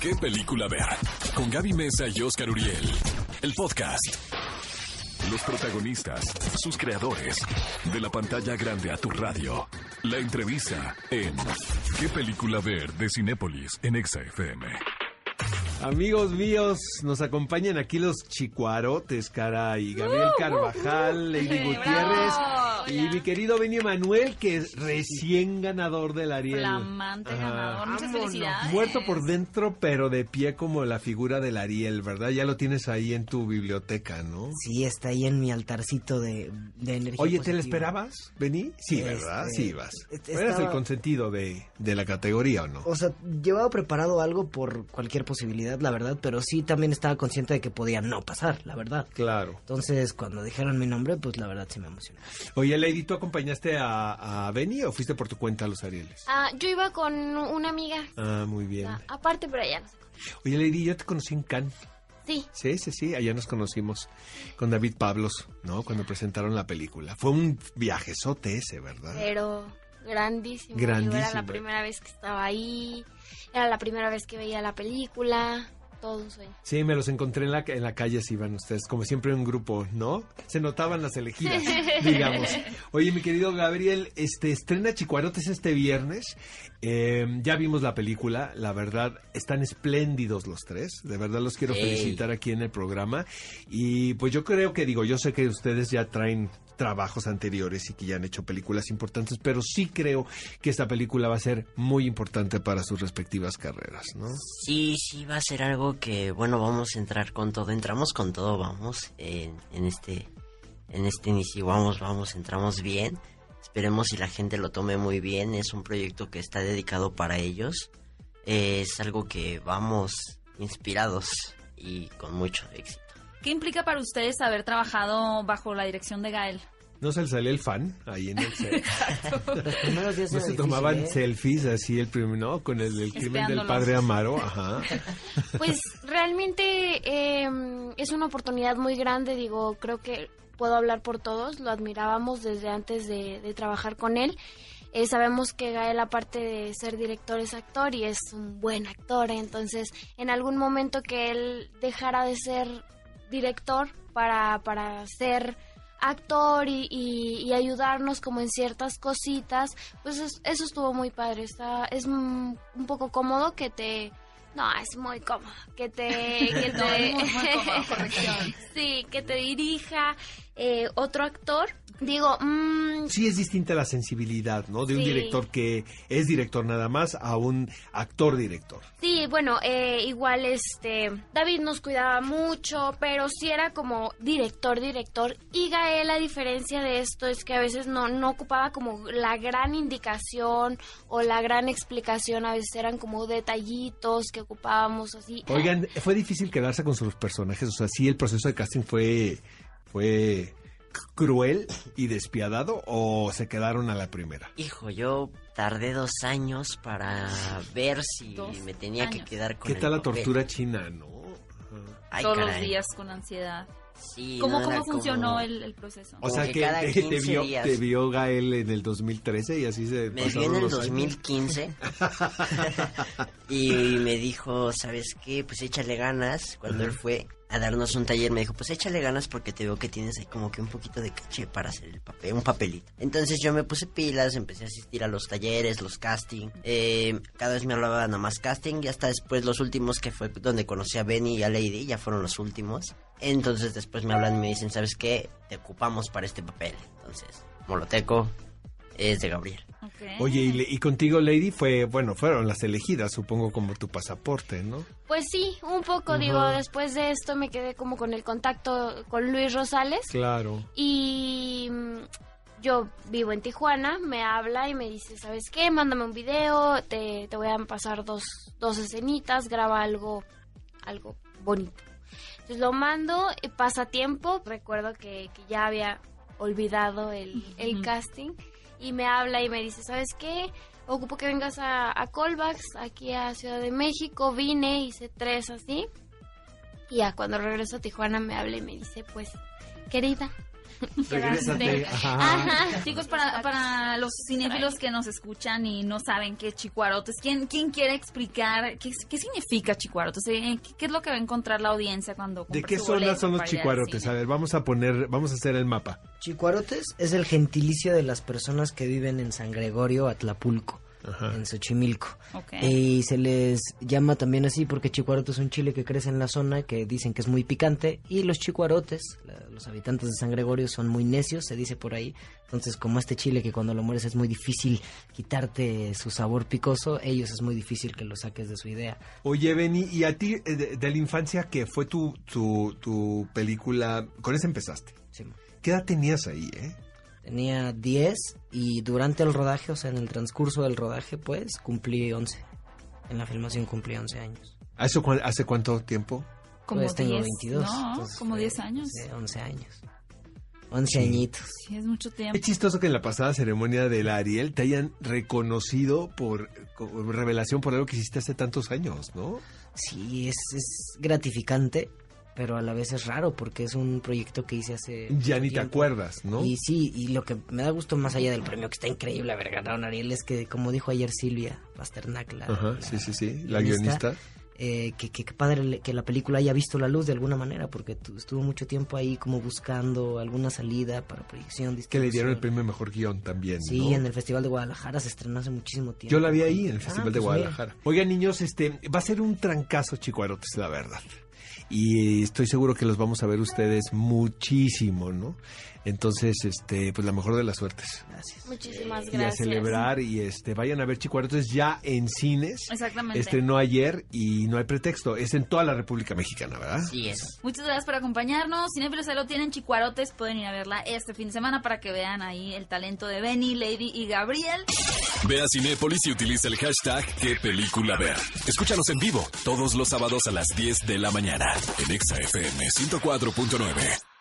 ¿Qué película ver? Con Gaby Mesa y Oscar Uriel. El podcast. Los protagonistas, sus creadores. De la pantalla grande a tu radio. La entrevista en ¿Qué película ver? de Cinépolis en Exa FM. Amigos míos, nos acompañan aquí los chicuarotes, caray. Gabriel Carvajal, Lady Gutiérrez y mi querido Benio Manuel, que es recién ganador del Ariel. Flamante Ajá. ganador. Muchas Vámonos. felicidades. Muerto por dentro, pero de pie como la figura del Ariel, ¿verdad? Ya lo tienes ahí en tu biblioteca, ¿no? Sí, está ahí en mi altarcito de, de energía. Oye, ¿te la positiva. esperabas, Beni? Sí, Este, ¿verdad? Sí, vas. este, Eras el estaba- consentido de, de la categoría, ¿o no? O sea, llevaba preparado algo por cualquier posibilidad, la verdad, pero sí también estaba consciente de que podía no pasar, la verdad. Claro. Entonces, cuando dijeron mi nombre, pues la verdad sí me emocionó. Oye, Lady, ¿tú acompañaste a, a Benny o fuiste por tu cuenta a los Arieles? Ah, yo iba con una amiga. Ah, muy bien. ah, aparte, pero allá no sé. Oye, Lady, yo te conocí en Cannes. Sí. Sí, sí, sí, allá nos conocimos con David Pablos, ¿no? Cuando presentaron la película. Fue un viajezote ese, ¿verdad? Pero grandísimo. Yo Grandísimo. era la primera vez que estaba ahí. Era la primera vez que veía la película. Todo un sueño. Sí, me los encontré en la, en la calle, así iban ustedes, como siempre en un grupo, ¿no? Se notaban las elegidas, digamos. Oye, mi querido Gabriel, este estrena Chicuarotes este viernes. Eh, ya vimos la película, la verdad, están espléndidos los tres. De verdad los quiero Ey. felicitar aquí en el programa. Y pues yo creo que, digo, yo sé que ustedes ya traen trabajos anteriores y que ya han hecho películas importantes, pero sí creo que esta película va a ser muy importante para sus respectivas carreras, ¿no? Sí, sí, va a ser algo que, bueno, vamos a entrar con todo. Entramos con todo, vamos, en, en este en este inicio. Vamos, vamos, entramos bien. Esperemos si la gente lo tome muy bien. Es un proyecto que está dedicado para ellos. Es algo que vamos inspirados y con mucho éxito. ¿Qué implica para ustedes haber trabajado bajo la dirección de Gael? ¿No se le sale el fan ahí en el set? No se difícil, tomaban ¿eh? selfies así el primer, ¿no? Con el, el crimen del padre Amaro, ajá. Pues realmente eh, es una oportunidad muy grande, digo, creo que puedo hablar por todos, lo admirábamos desde antes de, de trabajar con él. Eh, sabemos que Gael, aparte de ser director, es actor y es un buen actor, entonces en algún momento que él dejara de ser director para, para ser actor y, y- y ayudarnos como en ciertas cositas, pues es- eso estuvo muy padre, está, es un poco cómodo que te... No, es muy cómodo. Que te... Que No, te es muy, muy cómodo, corrección. sí, que te dirija eh, otro actor. Digo, mm, Sí es distinta la sensibilidad, ¿no? De un Sí. director que es director nada más a un actor director. sí, bueno, eh, igual este... David nos cuidaba mucho, pero sí era como director, director. Y Gael, a diferencia de esto, es que a veces no, no ocupaba como la gran indicación o la gran explicación. A veces eran como detallitos que ocupábamos así. Oigan, ¿fue difícil quedarse con sus personajes? O sea, ¿sí el proceso de casting fue, fue cruel y despiadado o se quedaron a la primera? Hijo, yo tardé dos años para ver si Dos me tenía que quedar con ¿Qué el tal la papel. tortura china, no? Ay, Todos los días con ansiedad. Sí, ¿Cómo, no, cómo funcionó como- el, el proceso? O Como sea, que que, cada te, te 15 vio, días. te vio Gael en el 2013 y así se Me vio en el los años. 2015 y, me dijo, ¿sabes qué? Pues échale ganas. Cuando él fue a darnos un taller me dijo, pues échale ganas porque te veo que tienes ahí como que un poquito de caché para hacer el papel, un papelito. Entonces yo me puse pilas, empecé a asistir a los talleres, los casting. Eh, cada vez me hablaba nada más casting y hasta después los últimos que fue donde conocí a Benny y a Lady, ya fueron los últimos. Entonces después me hablan y me dicen, ¿sabes qué? Te ocupamos para este papel. Entonces, Moloteco es de Gabriel. Oye, y, le- y contigo, Lady, fue, bueno, fueron las elegidas, supongo, como tu pasaporte, ¿no? Pues sí, un poco, digo, después de esto me quedé como con el contacto con Luis Rosales. Claro. Y mm, yo vivo en Tijuana, me habla y me dice, ¿sabes qué? Mándame un video, te, te voy a pasar dos, dos escenitas, graba algo, algo bonito. Entonces lo mando, y pasa tiempo, recuerdo que, que ya había olvidado el, el casting y me habla y me dice, ¿sabes qué? Ocupo que vengas a, a Callbacks, aquí a Ciudad de México, vine, hice tres así. Y ya cuando regreso a Tijuana me habla y me dice, pues, querida, Regrésate. Ajá. Ajá. Chicos, para, para los cinéfilos que nos escuchan y no saben qué es chicuarotes, ¿quién, quién quiere explicar qué, qué significa chicuarotes? ¿Qué, qué es lo que va a encontrar la audiencia cuando ¿De qué su zona boleto son los chicuarotes? A ver, vamos a poner, vamos a hacer el mapa. Chicuarotes es el gentilicio de las personas que viven en San Gregorio, Atlapulco, Ajá. en Xochimilco. Y se les llama también así porque chicuarote es un chile que crece en la zona que dicen que es muy picante y los chicuarotes, la- los habitantes de San Gregorio son muy necios, se dice por ahí. Entonces, como este chile que cuando lo mueres es muy difícil quitarte su sabor picoso, ellos es muy difícil que lo saques de su idea. Oye, Benny, ¿y a ti eh, de, de la infancia que fue tu, tu, tu película? Con esa empezaste. Sí. ¿Qué edad tenías ahí, eh? Tenía 10 y durante el rodaje, o sea, en el transcurso del rodaje, pues, cumplí 11. En la filmación cumplí 11 años. ¿A eso cuán- hace cuánto tiempo? Como pues tengo 10, 22. No, entonces como fue- 10 años. sí, 11 años. 11 Sí. añitos. Sí, es mucho tiempo. Qué chistoso que en la pasada ceremonia del Ariel te hayan reconocido por, como revelación por algo que hiciste hace tantos años, ¿no? Sí, es, es gratificante, pero a la vez es raro porque es un proyecto que hice hace... Ya ni te acuerdas, ¿no? Y sí, y lo que me da gusto más allá del premio, que está increíble haber ganado Ariel, es que, como dijo ayer Silvia Pasternak, la, Ajá, la sí, sí, sí. La guionista. eh, que, que, que padre que la película haya visto la luz de alguna manera, porque tu- estuvo mucho tiempo ahí como buscando alguna salida para proyección. Que le dieron el premio Mejor Guión también, Sí, ¿no? en el Festival de Guadalajara se estrenó hace muchísimo tiempo. Yo la vi ahí en el Ah, Festival de pues. Guadalajara. Oigan, niños, este va a ser un trancazo chicuarotes, la verdad. Y estoy seguro que los vamos a ver ustedes muchísimo, ¿no? Entonces, este, pues la mejor de las suertes. Gracias. Muchísimas Y a gracias. celebrar y este vayan a ver chicuarotes ya en cines. Exactamente. Estrenó ayer y no hay pretexto, es en toda la República Mexicana, ¿verdad? Sí, es. Muchas gracias por acompañarnos. Cinefilos ahí lo tienen, Chicuarotes. Pueden ir a verla este fin de semana para que vean ahí el talento de Benny, Lady y Gabriel. Ve a Cinépolis y utiliza el hashtag qué película ver. Escúchanos en vivo todos los sábados a las 10 de la mañana en Exa FM 104.9.